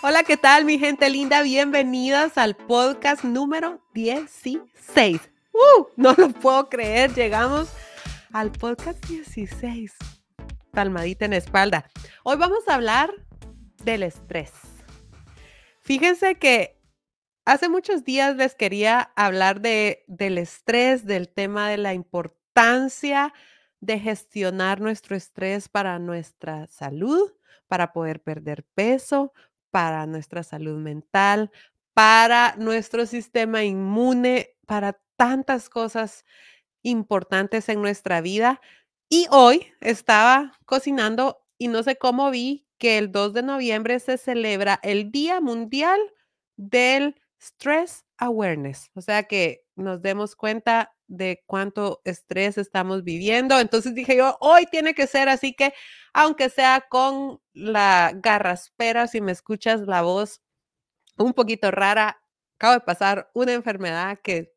Hola, ¿qué tal mi gente linda? Bienvenidas al podcast número 16. ¡Uh! No lo puedo creer, llegamos al podcast 16. Palmadita en espalda. Hoy vamos a hablar del estrés. Fíjense que hace muchos días les quería hablar de, del estrés, del tema de la importancia de gestionar nuestro estrés para nuestra salud, para poder perder peso, para nuestra salud mental, para nuestro sistema inmune, para tantas cosas importantes en nuestra vida. Y hoy estaba cocinando y no sé cómo vi que el 2 de noviembre se celebra el Día Mundial del Stress Awareness. O sea que nos demos cuenta de cuánto estrés estamos viviendo. Entonces dije yo, hoy tiene que ser así que, aunque sea con la garraspera, si me escuchas la voz un poquito rara, acabo de pasar una enfermedad que,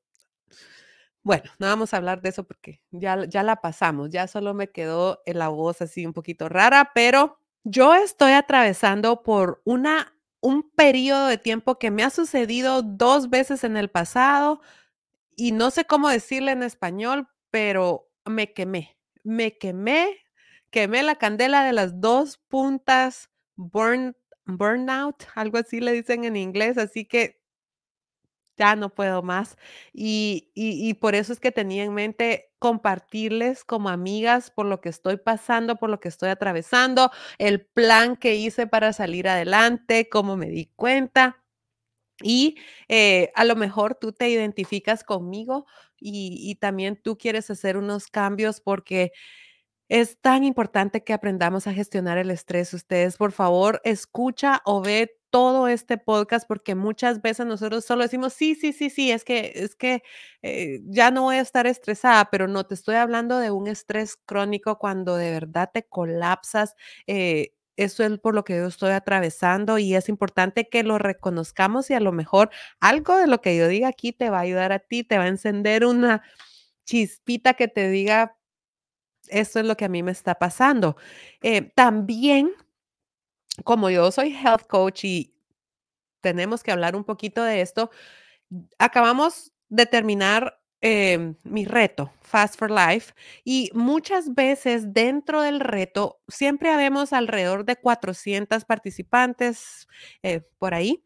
bueno, no vamos a hablar de eso porque ya, ya la pasamos, ya solo me quedó la voz así un poquito rara, pero yo estoy atravesando por una, un periodo de tiempo que me ha sucedido dos veces en el pasado y no sé cómo decirle en español, pero me quemé, me quemé, quemé la candela de las dos puntas, burn, burnout, algo así le dicen en inglés, así que ya no puedo más. Y, y, y, por eso es que tenía en mente compartirles como amigas por lo que estoy pasando, por lo que estoy atravesando, el plan que hice para salir adelante, cómo me di cuenta. Y eh, a lo mejor tú te identificas conmigo y, también tú quieres hacer unos cambios porque es tan importante que aprendamos a gestionar el estrés. Ustedes, por favor, escucha o ve todo este podcast porque muchas veces nosotros solo decimos, sí, sí, sí, sí, es que, es que eh, ya no voy a estar estresada, pero no te estoy hablando de un estrés crónico cuando de verdad te colapsas. Eh, eso es por lo que yo estoy atravesando y es importante que lo reconozcamos y a lo mejor algo de lo que yo diga aquí te va a ayudar a ti, te va a encender una chispita que te diga, eso es lo que a mí me está pasando. Eh, también, como yo soy health coach y tenemos que hablar un poquito de esto, acabamos de terminar eh, mi reto, Fast for Life, y muchas veces dentro del reto siempre habemos alrededor de 400 participantes eh, por ahí.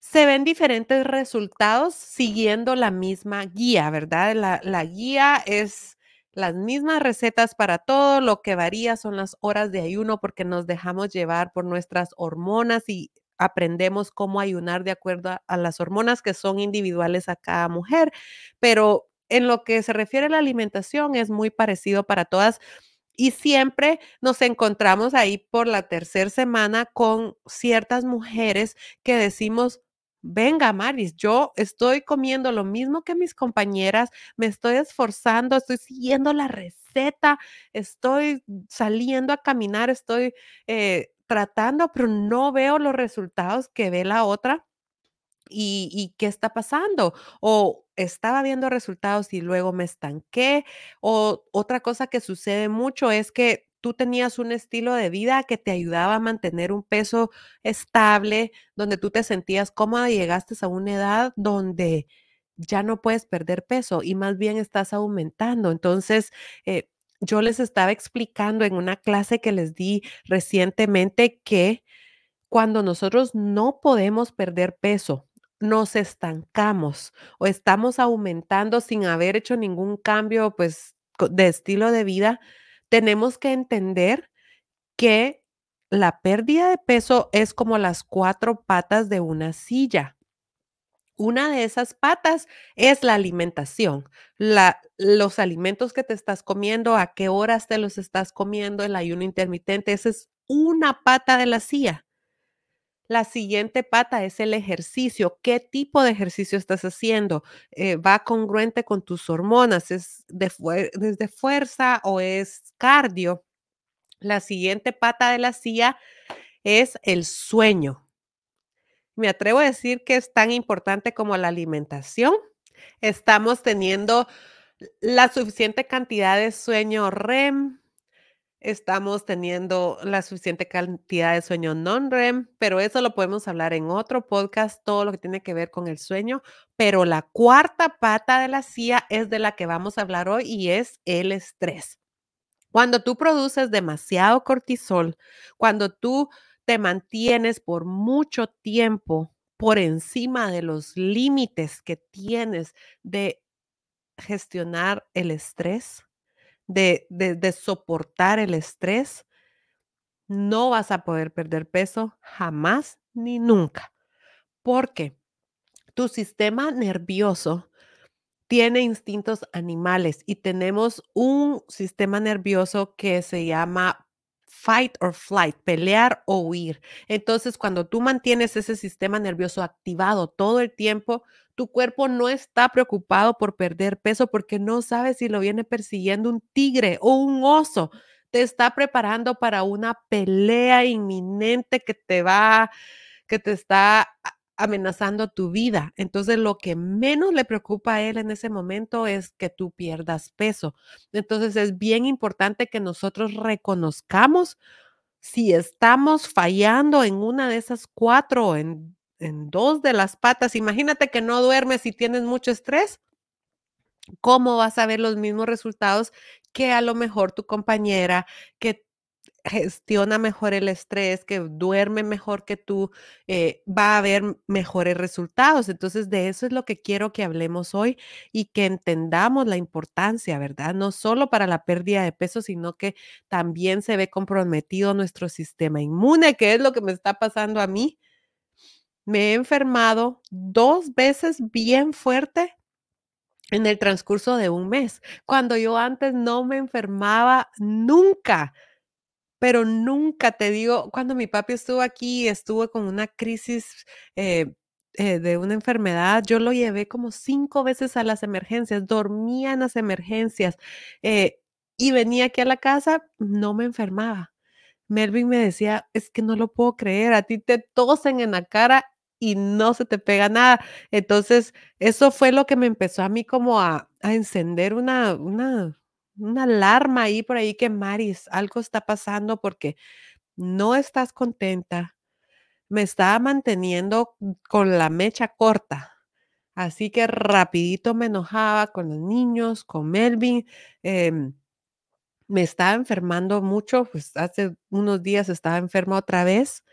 Se ven diferentes resultados siguiendo la misma guía, ¿verdad? La, la guía es las mismas recetas para todo, lo que varía son las horas de ayuno porque nos dejamos llevar por nuestras hormonas y aprendemos cómo ayunar de acuerdo a, las hormonas que son individuales a cada mujer, pero en lo que se refiere a la alimentación es muy parecido para todas. Y siempre nos encontramos ahí por la tercera semana con ciertas mujeres que decimos, venga, Maris, yo estoy comiendo lo mismo que mis compañeras, me estoy esforzando, estoy siguiendo la receta, estoy saliendo a caminar, estoy eh, tratando, pero no veo los resultados que ve la otra. ¿Y, qué está pasando? O estaba viendo resultados y luego me estanqué. O otra cosa que sucede mucho es que tú tenías un estilo de vida que te ayudaba a mantener un peso estable, donde tú te sentías cómoda y llegaste a una edad donde ya no puedes perder peso y más bien estás aumentando. Entonces, eh, yo les estaba explicando en una clase que les di recientemente que cuando nosotros no podemos perder peso, nos estancamos o estamos aumentando sin haber hecho ningún cambio pues de estilo de vida, tenemos que entender que la pérdida de peso es como las cuatro patas de una silla. Una de esas patas es la alimentación, los alimentos que te estás comiendo, a qué horas te los estás comiendo, el ayuno intermitente, esa es una pata de la silla. La siguiente pata es el ejercicio. ¿Qué tipo de ejercicio estás haciendo? Eh, ¿Va congruente con tus hormonas? ¿Es de, ¿Es de fuerza o es cardio? La siguiente pata de la silla es el sueño me atrevo a decir que es tan importante como la alimentación. Estamos teniendo la suficiente cantidad de sueño REM, estamos teniendo la suficiente cantidad de sueño non-REM, pero eso lo podemos hablar en otro podcast, todo lo que tiene que ver con el sueño. Pero la cuarta pata de la CIA es de la que vamos a hablar hoy y es el estrés. Cuando tú produces demasiado cortisol, cuando tú te mantienes por mucho tiempo por encima de los límites que tienes de gestionar el estrés, de, soportar el estrés, no vas a poder perder peso jamás ni nunca. Porque tu sistema nervioso tiene instintos animales y tenemos un sistema nervioso que se llama fight or flight, pelear o huir. Entonces, cuando tú mantienes ese sistema nervioso activado todo el tiempo, tu cuerpo no está preocupado por perder peso porque no sabe si lo viene persiguiendo un tigre o un oso. Te está preparando para una pelea inminente que te va, que te está amenazando tu vida. Entonces, lo que menos le preocupa a él en ese momento es que tú pierdas peso. Entonces, es bien importante que nosotros reconozcamos si estamos fallando en una de esas cuatro, en, en dos de las patas. Imagínate que no duermes y tienes mucho estrés. ¿Cómo vas a ver los mismos resultados que a lo mejor tu compañera, que gestiona mejor el estrés, que duerme mejor que tú, eh, va a haber mejores resultados. Entonces, de eso es lo que quiero que hablemos hoy y que entendamos la importancia, ¿verdad? No solo para la pérdida de peso, sino que también se ve comprometido nuestro sistema inmune, que es lo que me está pasando a mí. Me he enfermado dos veces bien fuerte en el transcurso de un mes, cuando yo antes no me enfermaba nunca pero nunca te digo, cuando mi papi estuvo aquí, estuvo con una crisis eh, eh, de una enfermedad, yo lo llevé como cinco veces a las emergencias, dormía en las emergencias eh, y venía aquí a la casa, no me enfermaba. Melvin me decía, es que no lo puedo creer, a ti te tosen en la cara y no se te pega nada. Entonces, eso fue lo que me empezó a mí como a, a encender una, una, una alarma ahí por ahí que Maris, algo está pasando porque no estás contenta. Me estaba manteniendo con la mecha corta. Así que rapidito me enojaba con los niños, con Melvin. Em, me estaba enfermando mucho, pues hace unos días estaba enferma otra vez.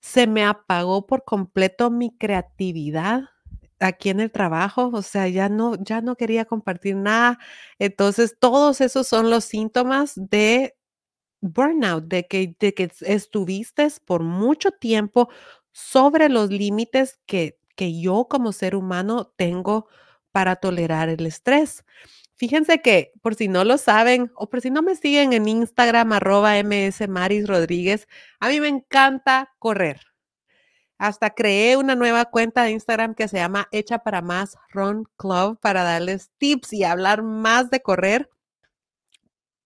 Se me apagó por completo mi creatividad aquí en el trabajo, o sea, ya no, ya no quería compartir nada. Entonces, todos esos son los síntomas de burnout, de que, de que estuviste por mucho tiempo sobre los límites que, que yo como ser humano tengo para tolerar el estrés. Fíjense que por si no lo saben o por si no me siguen en Instagram arroba ms maris rodríguez, a mí me encanta correr. Hasta creé una nueva cuenta de Instagram que se llama Hecha para Más Run Club para darles tips y hablar más de correr.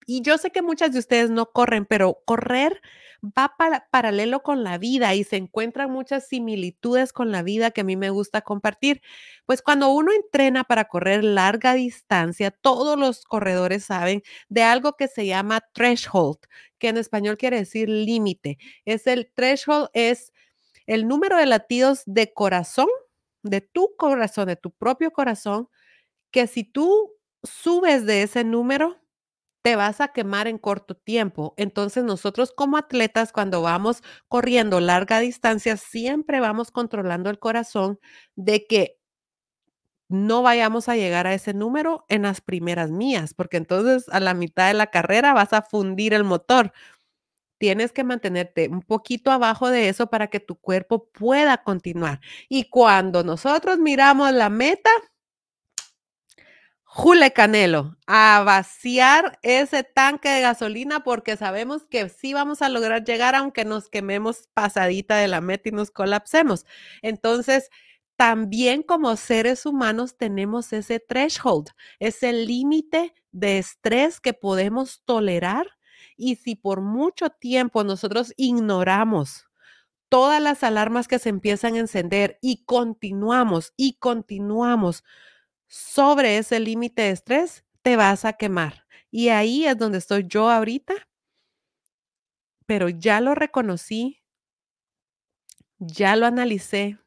Y yo sé que muchas de ustedes no corren, pero correr va para, paralelo con la vida y se encuentran muchas similitudes con la vida que a mí me gusta compartir. Pues cuando uno entrena para correr larga distancia, todos los corredores saben de algo que se llama threshold, que en español quiere decir límite. Es el threshold es el número de latidos de corazón, de tu corazón, de tu propio corazón, que si tú subes de ese número, te vas a quemar en corto tiempo. Entonces nosotros como atletas, cuando vamos corriendo larga distancia, siempre vamos controlando el corazón de que no vayamos a llegar a ese número en las primeras mías, porque entonces a la mitad de la carrera vas a fundir el motor tienes que mantenerte un poquito abajo de eso para que tu cuerpo pueda continuar. Y cuando nosotros miramos la meta, Jule Canelo, a vaciar ese tanque de gasolina porque sabemos que sí vamos a lograr llegar aunque nos quememos pasadita de la meta y nos colapsemos. Entonces, también como seres humanos tenemos ese threshold, ese límite de estrés que podemos tolerar y si por mucho tiempo nosotros ignoramos todas las alarmas que se empiezan a encender y continuamos y continuamos sobre ese límite de estrés, te vas a quemar. Y ahí es donde estoy yo ahorita. pero ya lo reconocí, ya lo analicé,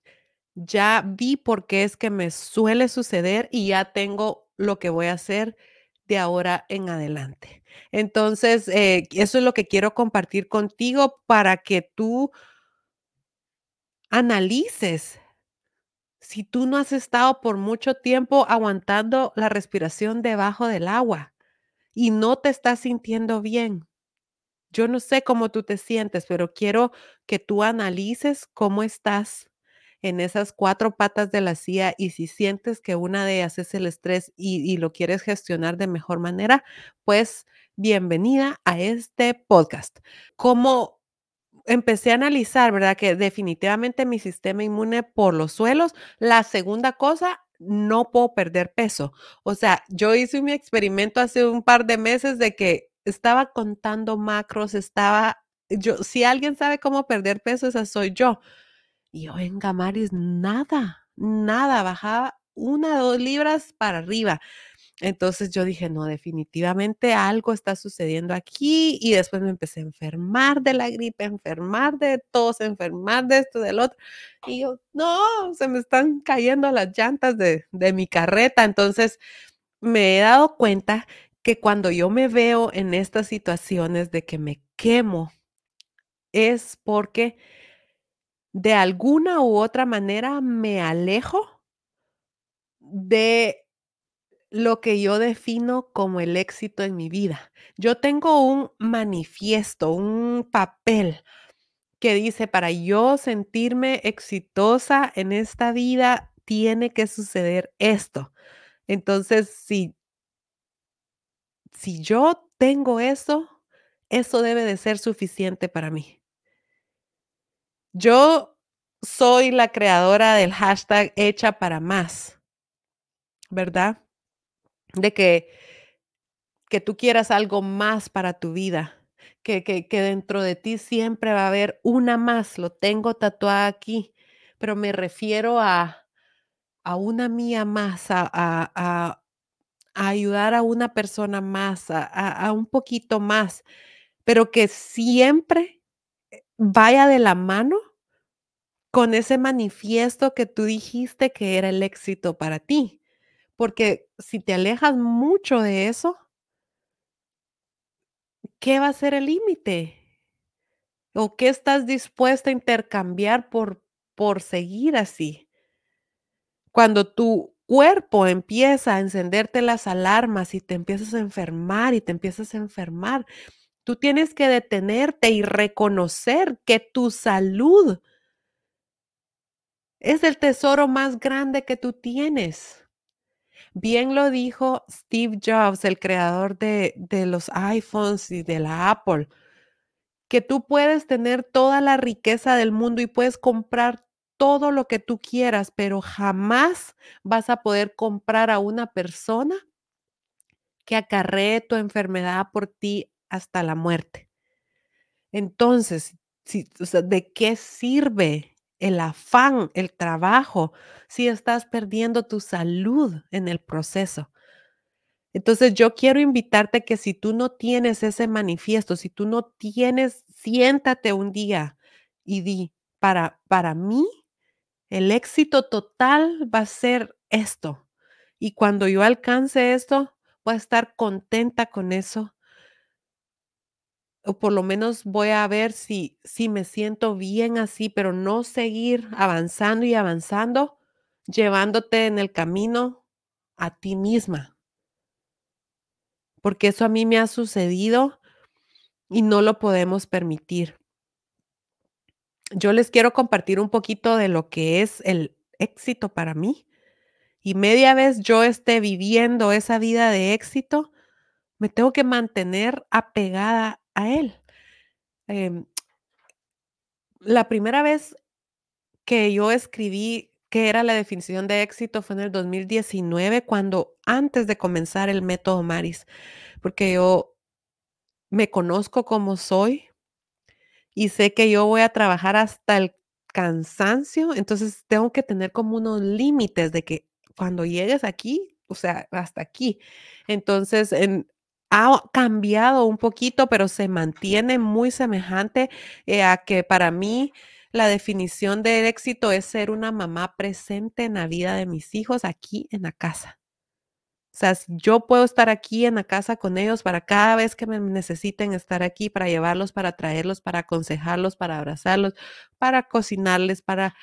ya vi por qué es que me suele suceder y ya tengo lo que voy a hacer de ahora en adelante. Entonces, eh, eso es lo que quiero compartir contigo para que tú analices si tú no has estado por mucho tiempo aguantando la respiración debajo del agua y no te estás sintiendo bien. Yo no sé cómo tú te sientes, pero quiero que tú analices cómo estás en esas cuatro patas de la silla y si sientes que una de ellas es el estrés y, y lo quieres gestionar de mejor manera, pues bienvenida a este podcast. Como empecé a analizar, ¿verdad? Que definitivamente mi sistema inmune por los suelos. La segunda cosa, no puedo perder peso. O sea, yo hice mi experimento hace un par de meses de que estaba contando macros, estaba, yo, si alguien sabe cómo perder peso, esa soy yo. Y yo en Gamaris, nada, nada, bajaba una dos libras para arriba. Entonces yo dije, no, definitivamente algo está sucediendo aquí y después me empecé a enfermar de la gripe, enfermar de tos, enfermar de esto, del otro. Y yo, no, se me están cayendo las llantas de, de mi carreta. Entonces me he dado cuenta que cuando yo me veo en estas situaciones de que me quemo, es porque de alguna u otra manera me alejo de lo que yo defino como el éxito en mi vida. Yo tengo un manifiesto, un papel que dice, para yo sentirme exitosa en esta vida, tiene que suceder esto. Entonces, si, si yo tengo eso, eso debe de ser suficiente para mí. Yo soy la creadora del hashtag hecha para más, ¿verdad? de que, que tú quieras algo más para tu vida, que, que, dentro de ti siempre va a haber una más, lo tengo tatuada aquí, pero me refiero a, a una mía más, a, a, a, ayudar a una persona más, a, un poquito más, pero que siempre vaya de la mano con ese manifiesto que tú dijiste que era el éxito para ti. Porque si te alejas mucho de eso, ¿qué va a ser el límite? ¿O qué estás dispuesta a intercambiar por, por seguir así? Cuando tu cuerpo empieza a encenderte las alarmas y te empiezas a enfermar y te empiezas a enfermar, tú tienes que detenerte y reconocer que tu salud es el tesoro más grande que tú tienes. Bien lo dijo Steve Jobs, el creador de, de los iPhones y de la Apple, que tú puedes tener toda la riqueza del mundo y puedes comprar todo lo que tú quieras, pero jamás vas a poder comprar a una persona que acarree tu enfermedad por ti hasta la muerte. Entonces, ¿de qué sirve el afán, el trabajo, si estás perdiendo tu salud en el proceso. Entonces yo quiero invitarte que si tú no tienes ese manifiesto, si tú no tienes, siéntate un día y di, para, para mí, el éxito total va a ser esto. Y cuando yo alcance esto, voy a estar contenta con eso o por lo menos voy a ver si, si me siento bien así, pero no seguir avanzando y avanzando, llevándote en el camino a ti misma. Porque eso a mí me ha sucedido y no lo podemos permitir. Yo les quiero compartir un poquito de lo que es el éxito para mí. Y media vez yo esté viviendo esa vida de éxito, me tengo que mantener apegada a él. Em, la primera vez que yo escribí qué era la definición de éxito fue en el 2019, cuando antes de comenzar el método Maris, porque yo me conozco como soy y sé que yo voy a trabajar hasta el cansancio, entonces tengo que tener como unos límites de que cuando llegues aquí, o sea, hasta aquí. Entonces, en, ha cambiado un poquito, pero se mantiene muy semejante eh, a que para mí la definición del éxito es ser una mamá presente en la vida de mis hijos aquí en la casa. O sea, yo puedo estar aquí en la casa con ellos para cada vez que me necesiten estar aquí, para llevarlos, para traerlos, para aconsejarlos, para abrazarlos, para cocinarles, para...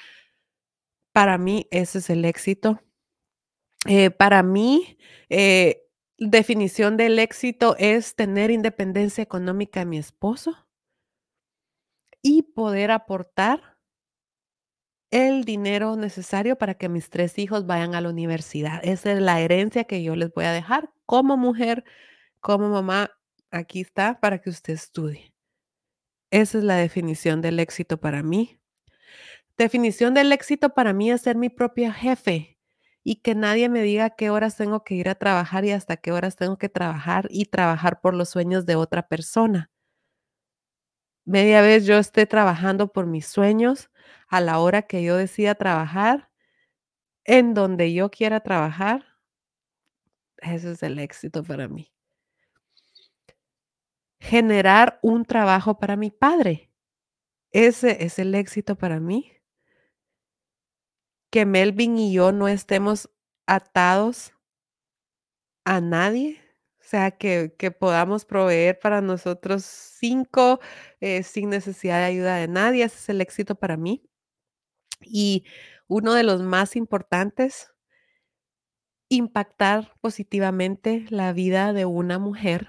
Para mí ese es el éxito. Eh, para mí, eh, definición del éxito es tener independencia económica de mi esposo y poder aportar el dinero necesario para que mis tres hijos vayan a la universidad. Esa es la herencia que yo les voy a dejar como mujer, como mamá. Aquí está para que usted estudie. Esa es la definición del éxito para mí. Definición del éxito para mí es ser mi propia jefe y que nadie me diga qué horas tengo que ir a trabajar y hasta qué horas tengo que trabajar y trabajar por los sueños de otra persona. Media vez yo esté trabajando por mis sueños a la hora que yo decida trabajar, en donde yo quiera trabajar. Ese es el éxito para mí. Generar un trabajo para mi padre. Ese es el éxito para mí. Que Melvin y yo no estemos atados a nadie, o sea, que, que podamos proveer para nosotros cinco eh, sin necesidad de ayuda de nadie. Ese es el éxito para mí. Y uno de los más importantes, impactar positivamente la vida de una mujer.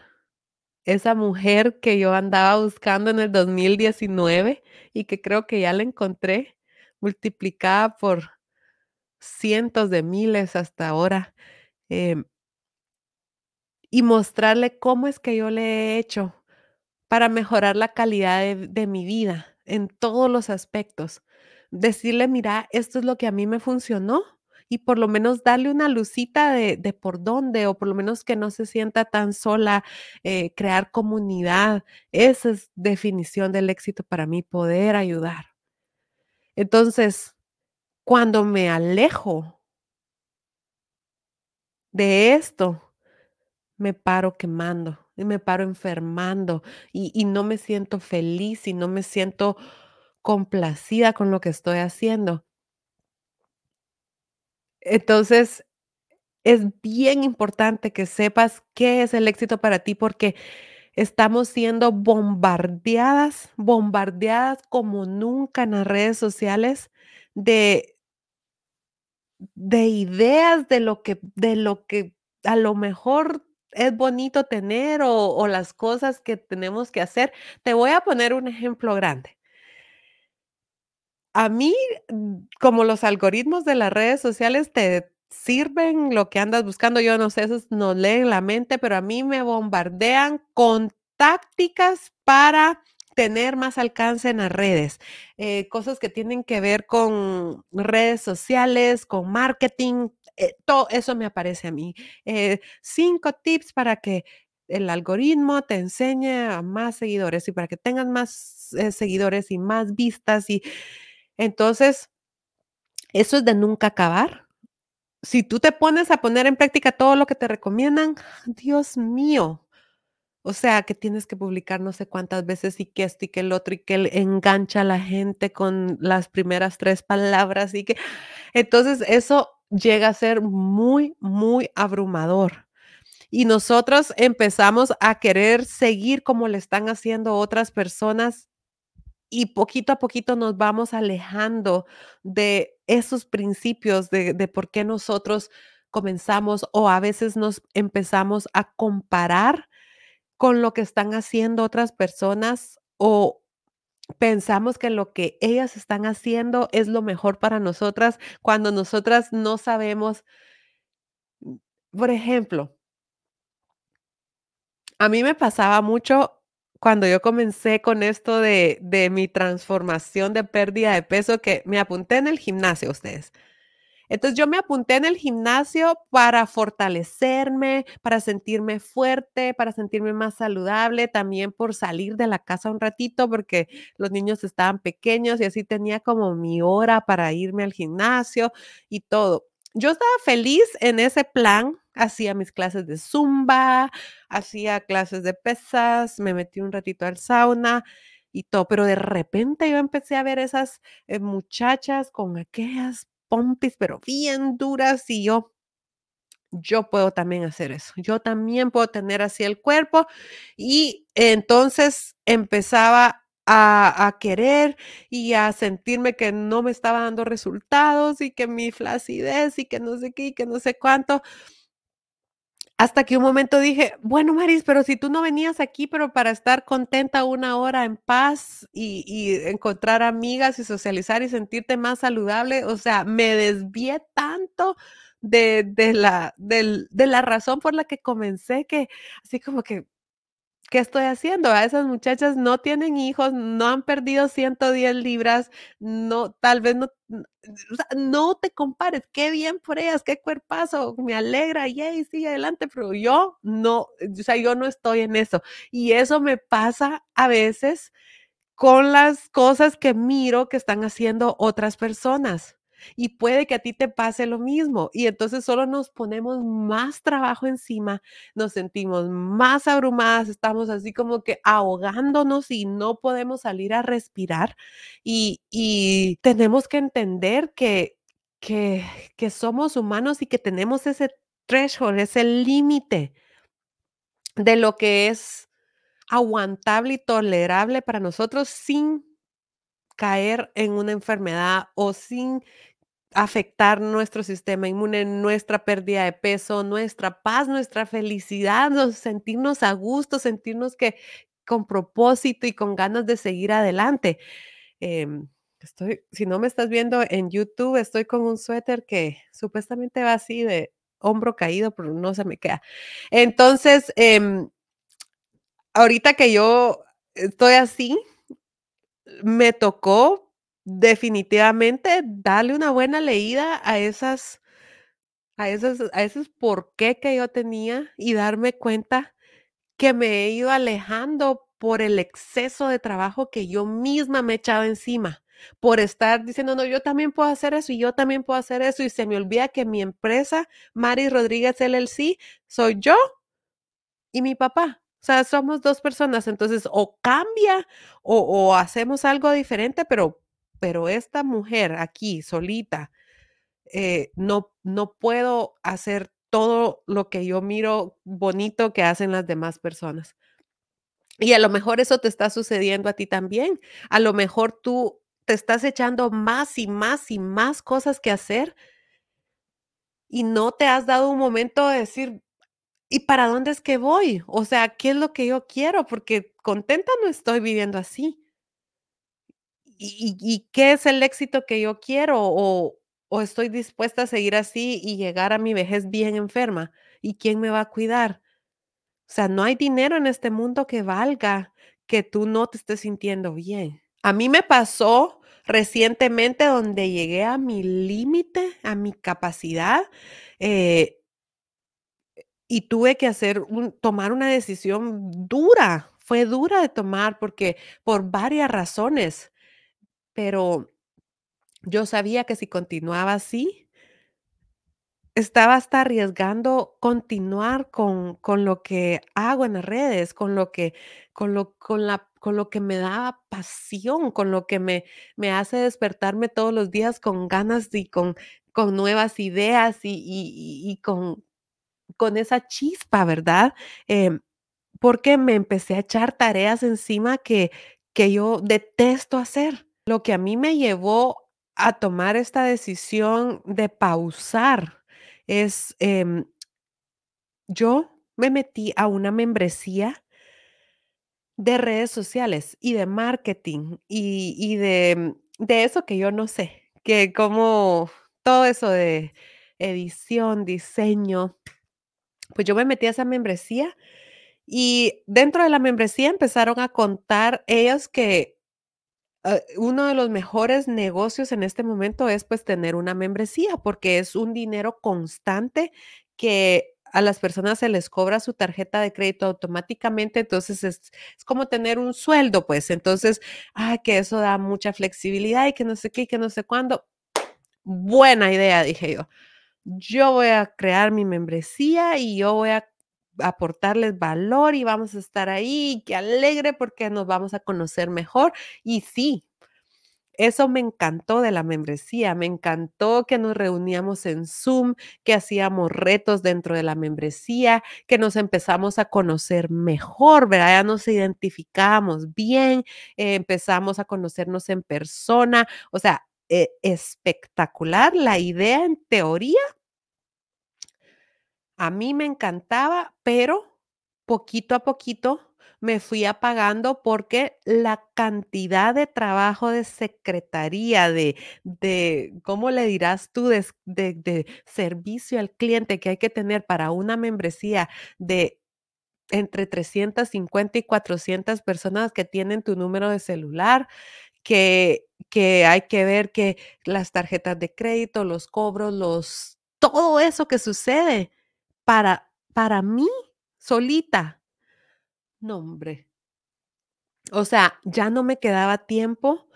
Esa mujer que yo andaba buscando en el 2019 y que creo que ya la encontré, multiplicada por cientos de miles hasta ahora. Em, y mostrarle cómo es que yo le he hecho para mejorar la calidad de, mi vida en todos los aspectos. Decirle, mira, esto es lo que a mí me funcionó y por lo menos darle una lucita de, de por dónde o por lo menos que no se sienta tan sola, eh, crear comunidad. Esa es definición del éxito para mí, poder ayudar. Entonces, cuando me alejo de esto, me paro quemando y me paro enfermando y, no me siento feliz y no me siento complacida con lo que estoy haciendo. Entonces, es bien importante que sepas qué es el éxito para ti porque estamos siendo bombardeadas, bombardeadas como nunca en las redes sociales de, de ideas de lo que, de lo que a lo mejor es bonito tener o, las cosas que tenemos que hacer. Te voy a poner un ejemplo grande. A mí, mm, como los algoritmos de las redes sociales te sirven lo que andas buscando, yo no sé, esos nos leen la mente, pero a mí me bombardean con tácticas para tener más alcance en las redes, eh, cosas que tienen que ver con redes sociales, con marketing, eh, todo eso me aparece a mí. Eh, cinco tips para que el algoritmo te enseñe a más seguidores y para que tengas más seguidores y más vistas y entonces, eso es de nunca acabar. Si tú te pones a poner en práctica todo lo que te recomiendan, Dios mío. O sea, que tienes que publicar no sé cuántas veces y que esto y que el otro y que engancha a la gente con las primeras tres palabras y que entonces eso llega a ser muy, muy abrumador. Y nosotros empezamos a querer seguir como le están haciendo otras personas y poquito a poquito nos vamos alejando de esos principios de, de por qué nosotros comenzamos o a veces nos empezamos a comparar con lo que están haciendo otras personas o pensamos que lo que ellas están haciendo es lo mejor para nosotras cuando nosotras no sabemos. Por ejemplo, a mí me pasaba mucho cuando yo comencé con esto de, de mi transformación de pérdida de peso, que me apunté en el gimnasio, ustedes. Entonces yo me apunté en el gimnasio para fortalecerme, para sentirme fuerte, para sentirme más saludable, también por salir de la casa un ratito porque los niños estaban pequeños y así tenía como mi hora para irme al gimnasio y todo. yo estaba feliz en ese plan, hacía mis clases de zumba, hacía clases de pesas, me metí un ratito al sauna y todo, pero de repente yo empecé a ver esas eh, muchachas con aquellas pompis, pero bien duras y yo, yo puedo también hacer eso, yo también puedo tener así el cuerpo y entonces empezaba a, a, querer y a sentirme que no me estaba dando resultados y que mi flacidez y que no sé qué y que no sé cuánto. Hasta que un momento dije, bueno, Maris, pero si tú no venías aquí, pero para estar contenta una hora en paz y, encontrar amigas y socializar y sentirte más saludable, o sea, me desvié tanto de, la, de la razón por la que comencé que así como que, ¿qué estoy haciendo? A esas muchachas no tienen hijos, no han perdido 110 libras, no, tal vez no, o sea, no te compares, qué bien por ellas, qué cuerpazo, me alegra, yay, sigue adelante, pero yo no, o sea, yo no estoy en eso. Y eso me pasa a veces con las cosas que miro que están haciendo otras personas. Y puede que a ti te pase lo mismo. Y entonces solo nos ponemos más trabajo encima, nos sentimos más abrumadas, estamos así como que ahogándonos y no podemos salir a respirar. Y, y tenemos que entender que, que, que somos humanos y que tenemos ese threshold, ese límite de lo que es aguantable y tolerable para nosotros sin caer en una enfermedad o sin afectar nuestro sistema inmune, nuestra pérdida de peso, nuestra paz, nuestra felicidad, sentirnos a gusto, sentirnos que con propósito y con ganas de seguir adelante. Eh, estoy, si no me estás viendo en YouTube, estoy con un suéter que supuestamente va así de hombro caído, pero no se me queda. Entonces, eh, ahorita que yo estoy así, me tocó definitivamente darle una buena leída a esas a esos a esos por qué que yo tenía y darme cuenta que me he ido alejando por el exceso de trabajo que yo misma me he echado encima, por estar diciendo: "No, yo también puedo hacer eso, y yo también puedo hacer eso", y se me olvida que mi empresa, Mari Rodríguez LLC, soy yo y mi papá. O sea, somos 2 personas, entonces, o cambia o hacemos algo diferente, pero pero esta mujer aquí solita, eh, no, no puedo hacer todo lo que yo miro bonito que hacen las demás personas. Y a lo mejor eso te está sucediendo a ti también. A lo mejor tú te estás echando más y más y más cosas que hacer y no te has dado un momento de decir, ¿y para dónde es que voy? O sea, ¿qué es lo que yo quiero? Porque contenta no estoy viviendo así. ¿Y, qué es el éxito que yo quiero? O, ¿O estoy dispuesta a seguir así y llegar a mi vejez bien enferma? ¿Y quién me va a cuidar? O sea, no hay dinero en este mundo que valga que tú no te estés sintiendo bien. A mí me pasó recientemente donde llegué a mi límite, a mi capacidad, eh, y tuve que hacer un, tomar una decisión dura. Fue dura de tomar porque por varias razones, pero yo sabía que si continuaba así, estaba hasta arriesgando continuar con, con lo que hago en las redes, con lo que, con lo, con la, con lo que me da pasión, con lo que me, me hace despertarme todos los días con ganas y con, con nuevas ideas y, y- con, con esa chispa, ¿verdad? Em, porque me empecé a echar tareas encima que, que yo detesto hacer. Lo que a mí me llevó a tomar esta decisión de pausar es, em, yo me metí a una membresía de redes sociales y de marketing y, y de, de eso que yo no sé, que como todo eso de edición, diseño, pues yo me metí a esa membresía y dentro de la membresía empezaron a contar ellos que ah, uno de los mejores negocios en este momento es pues tener una membresía porque es un dinero constante que a las personas se les cobra su tarjeta de crédito automáticamente, entonces es, es como tener un sueldo, pues entonces, ah, que eso da mucha flexibilidad y que no sé qué, y que no sé cuándo. Buena idea, dije yo. yo voy a crear mi membresía y yo voy a aportarles valor y vamos a estar ahí, qué alegre porque nos vamos a conocer mejor. Y sí, eso me encantó de la membresía, me encantó que nos reuníamos en Zoom, que hacíamos retos dentro de la membresía, que nos empezamos a conocer mejor, ¿verdad? Ya nos identificábamos bien, empezamos a conocernos en persona, o sea, eh, espectacular la idea en teoría. A mí me encantaba, pero poquito a poquito me fui apagando porque la cantidad de trabajo de secretaría, de, de ¿cómo le dirás tú? De, de, servicio al cliente que hay que tener para una membresía de entre 350 y 400 personas que tienen tu número de celular, que, que hay que ver que las tarjetas de crédito, los cobros, los, todo eso que sucede para, para mí solita. No, hombre. O sea, ya no me quedaba tiempo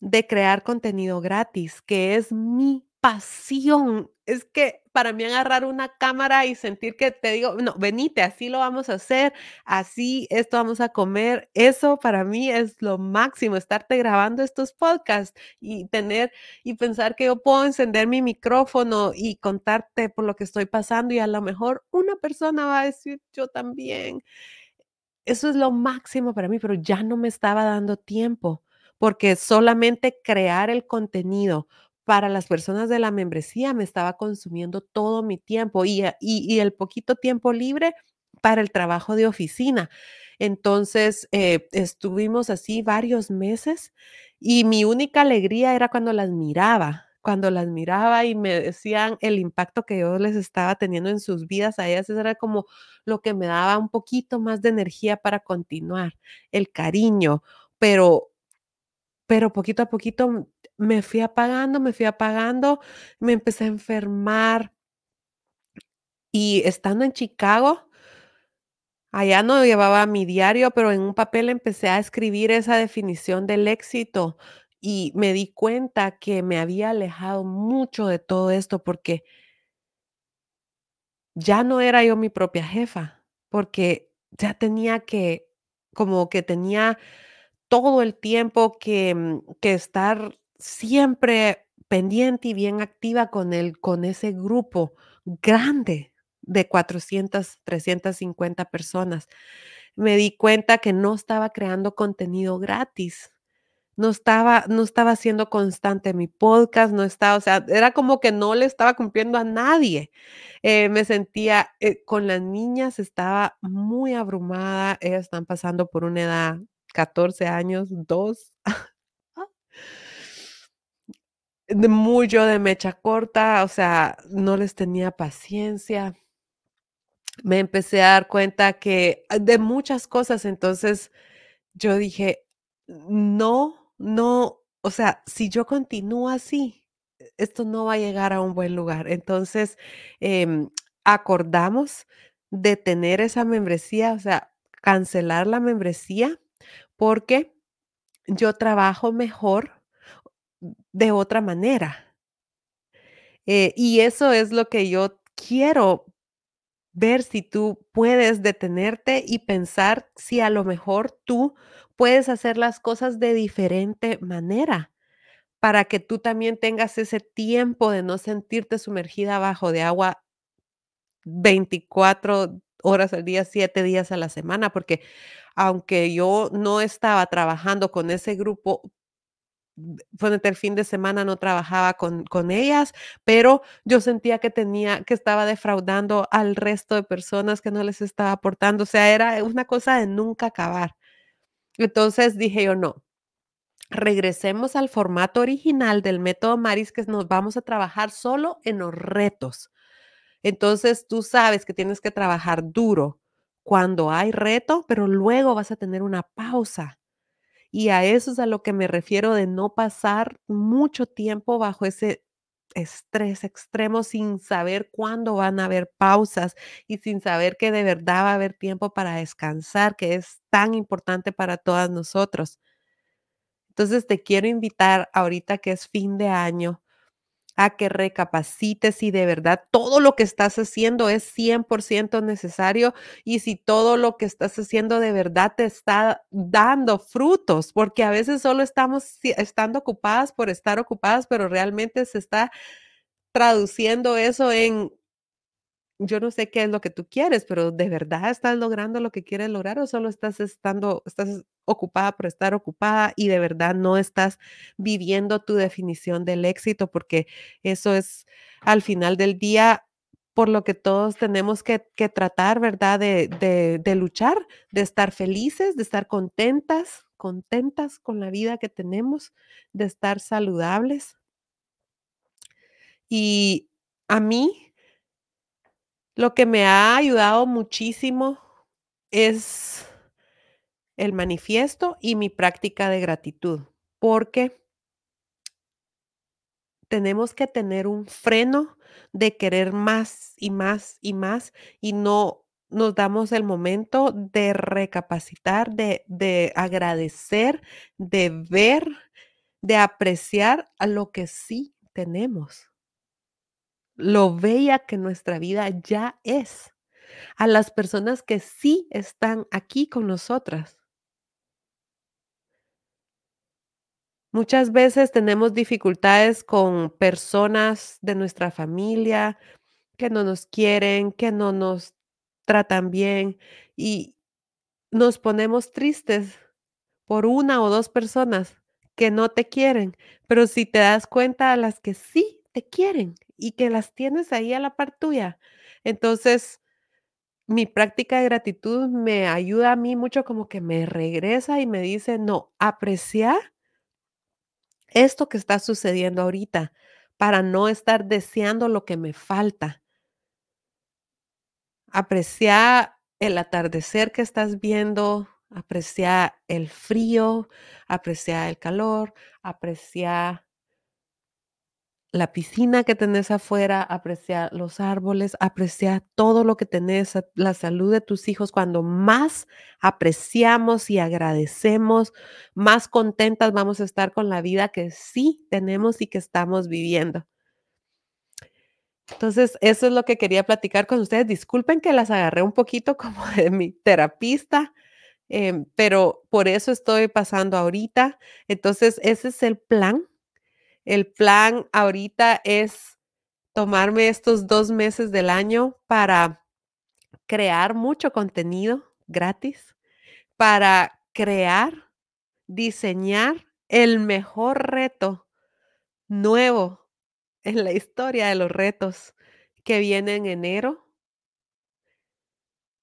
de crear contenido gratis, que es mi pasión. Es que para mí agarrar una cámara y sentir que te digo, no, venite, así lo vamos a hacer, así esto vamos a comer, eso para mí es lo máximo, estarte grabando estos podcasts y tener y pensar que yo puedo encender mi micrófono y contarte por lo que estoy pasando y a lo mejor una persona va a decir, yo también. Eso es lo máximo para mí, pero ya no me estaba dando tiempo, porque solamente crear el contenido para las personas de la membresía me estaba consumiendo todo mi tiempo y, y, y el poquito tiempo libre para el trabajo de oficina. Entonces, eh, estuvimos así varios meses y mi única alegría era cuando las miraba, cuando las miraba y me decían el impacto que yo les estaba teniendo en sus vidas a ellas, era como lo que me daba un poquito más de energía para continuar, el cariño, pero pero poquito a poquito me fui apagando, me fui apagando, me empecé a enfermar. Y estando en Chicago, allá no llevaba mi diario, pero en un papel empecé a escribir esa definición del éxito y me di cuenta que me había alejado mucho de todo esto porque ya no era yo mi propia jefa, porque ya tenía que, como que tenía todo el tiempo que, mm, que estar siempre pendiente y bien activa con el, con ese grupo grande de 400, 350 personas. Me di cuenta que no estaba creando contenido gratis. No estaba, no estaba siendo constante mi podcast, no estaba, o sea, era como que no le estaba cumpliendo a nadie. Eh, me sentía eh, con las niñas, estaba muy abrumada, ellas están pasando por una edad 14 años, 2. De muy yo de mecha corta, o sea, no les tenía paciencia. Me empecé a dar cuenta que ah, de muchas cosas, entonces yo dije, no, no, o sea, si yo continúo así, e, esto no va a llegar a un buen lugar. Entonces, em, acordamos de tener esa membresía, o sea, cancelar la membresía porque yo trabajo mejor de otra manera. Eh, y eso es lo que yo quiero ver si tú puedes detenerte y pensar si a lo mejor tú puedes hacer las cosas de diferente manera para que tú también tengas ese tiempo de no sentirte sumergida bajo de agua 24 horas al día, 7 días a la semana, porque aunque yo no estaba trabajando con ese grupo, durante el fin de semana no trabajaba con, con ellas, pero yo sentía que tenía, que estaba defraudando al resto de personas que no les estaba aportando. O sea, era una cosa de nunca acabar. Entonces dije yo, no, regresemos al formato original del método Maris, que nos vamos a trabajar solo en los retos. Entonces tú sabes que tienes que trabajar duro cuando hay reto, pero luego vas a tener una pausa. Y a eso es a lo que me refiero de no pasar mucho tiempo bajo ese estrés extremo sin saber cuándo van a haber pausas y sin saber que de verdad va a haber tiempo para descansar, que es tan importante para todas nosotros. Entonces te quiero invitar ahorita que es fin de año a que recapacites si de verdad todo lo que estás haciendo es 100% necesario y si todo lo que estás haciendo de verdad te está dando frutos, porque a veces solo estamos estando ocupadas por estar ocupadas, pero realmente se está traduciendo eso en yo no sé qué es lo que tú quieres, pero ¿de verdad estás logrando lo que quieres lograr o solo estás estando, estás ocupada por estar ocupada y de verdad no estás viviendo tu definición del éxito? Porque eso es al final del día por lo que todos tenemos que, tratar, ¿verdad? De, de, de luchar, de estar felices, de estar contentas, contentas con la vida que tenemos, de estar saludables. Y a mí lo que me ha ayudado muchísimo es el manifiesto y mi práctica de gratitud, porque tenemos que tener un freno de querer más y más y más y no nos damos el momento de recapacitar, de, de agradecer, de ver, de apreciar a lo que sí tenemos lo bella que nuestra vida ya es, a las personas que sí están aquí con nosotras. Muchas veces tenemos dificultades con personas de nuestra familia que no nos quieren, que no nos tratan bien y nos ponemos tristes por una o dos personas que no te quieren, pero si te das cuenta a las que sí te quieren y que las tienes ahí a la par tuya. Entonces, mi práctica de gratitud me ayuda a mí mucho como que me regresa y me dice, no, apreciar esto que está sucediendo ahorita para no estar deseando lo que me falta. Apreciar el atardecer que estás viendo, apreciar el frío, apreciar el calor, apreciar la piscina que tenés afuera, apreciar los árboles, apreciar todo lo que tenés, la salud de tus hijos. Cuando más apreciamos y agradecemos, más contentas vamos a estar con la vida que sí tenemos y que estamos viviendo. Entonces, eso es lo que quería platicar con ustedes. Disculpen que las agarré un poquito como de mi terapista, em, pero por eso estoy pasando ahorita. Entonces, ese es el plan el plan ahorita es tomarme estos dos meses del año para crear mucho contenido gratis, para crear, diseñar el mejor reto nuevo en la historia de los retos que viene en enero.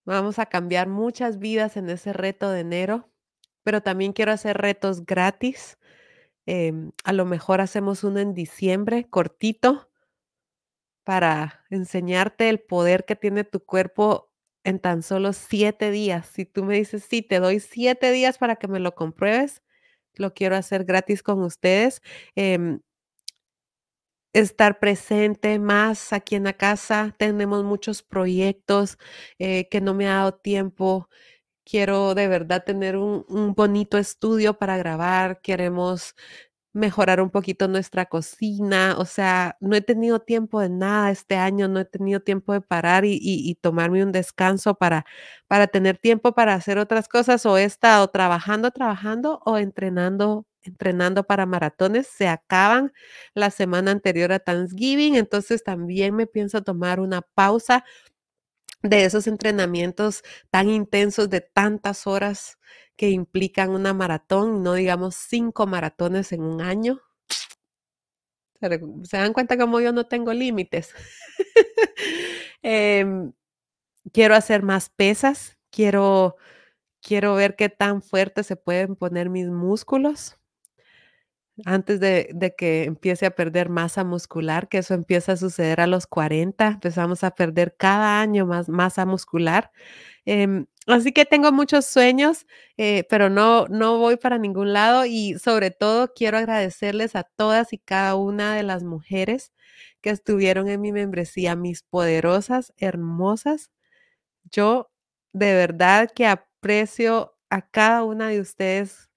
Vamos a cambiar muchas vidas en ese reto de enero, pero también quiero hacer retos gratis Em, a lo mejor hacemos uno en diciembre, cortito, para enseñarte el poder que tiene tu cuerpo en tan solo siete días. Si tú me dices, sí, te doy siete días para que me lo compruebes, lo quiero hacer gratis con ustedes. Em, estar presente más aquí en la casa. Tenemos muchos proyectos eh, que no me ha dado tiempo. Quiero de verdad tener un, bonito estudio para grabar. Queremos mejorar un poquito nuestra cocina. O sea, no he tenido tiempo de nada este año, no he tenido tiempo de parar y, tomarme un descanso para, para tener tiempo para hacer otras cosas. O he estado trabajando, trabajando o entrenando, entrenando para maratones. Se acaban la semana anterior a Thanksgiving, entonces también me pienso tomar una pausa de esos entrenamientos tan intensos de tantas horas que implican una maratón, no digamos cinco maratones en un año. Se dan cuenta como yo no tengo límites. Em, quiero hacer más pesas, quiero, quiero ver qué tan fuerte se pueden poner mis músculos antes de, que empiece a perder masa muscular, que eso empieza a suceder a los 40, empezamos a perder cada año más masa muscular. Em, así que tengo muchos sueños, eh, pero no, no voy para ningún lado y sobre todo quiero agradecerles a todas y cada una de las mujeres que estuvieron en mi membresía, mis poderosas, hermosas. Yo de verdad que aprecio a cada una de ustedes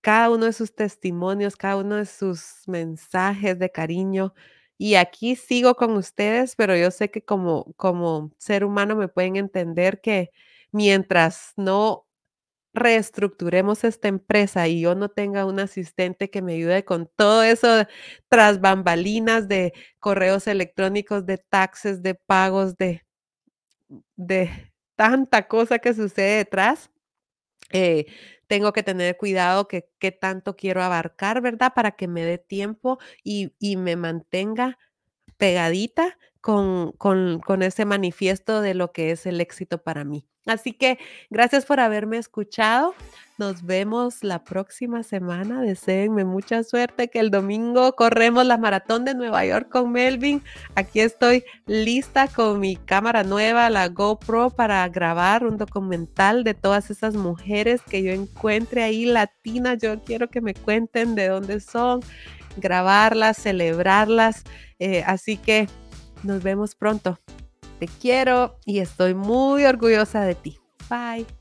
cada uno de sus testimonios, cada uno de sus mensajes de cariño. Y aquí sigo con ustedes, pero yo sé que como, como ser humano me pueden entender que mientras no reestructuremos esta empresa y yo no tenga un asistente que me ayude con todo eso tras bambalinas de correos electrónicos, de taxes, de pagos, de, de tanta cosa que sucede detrás, eh, tengo que tener cuidado que qué tanto quiero abarcar, ¿verdad? Para que me dé tiempo y, y me mantenga pegadita con, con, con ese manifiesto de lo que es el éxito para mí. Así que gracias por haberme escuchado. Nos vemos la próxima semana. Deseenme mucha suerte que el domingo corremos la maratón de Nueva York con Melvin. Aquí estoy lista con mi cámara nueva, la GoPro, para grabar un documental de todas esas mujeres que yo encuentre ahí latinas. Yo quiero que me cuenten de dónde son, grabarlas, celebrarlas. Eh, así que nos vemos pronto. Te quiero y estoy muy orgullosa de ti. Bye.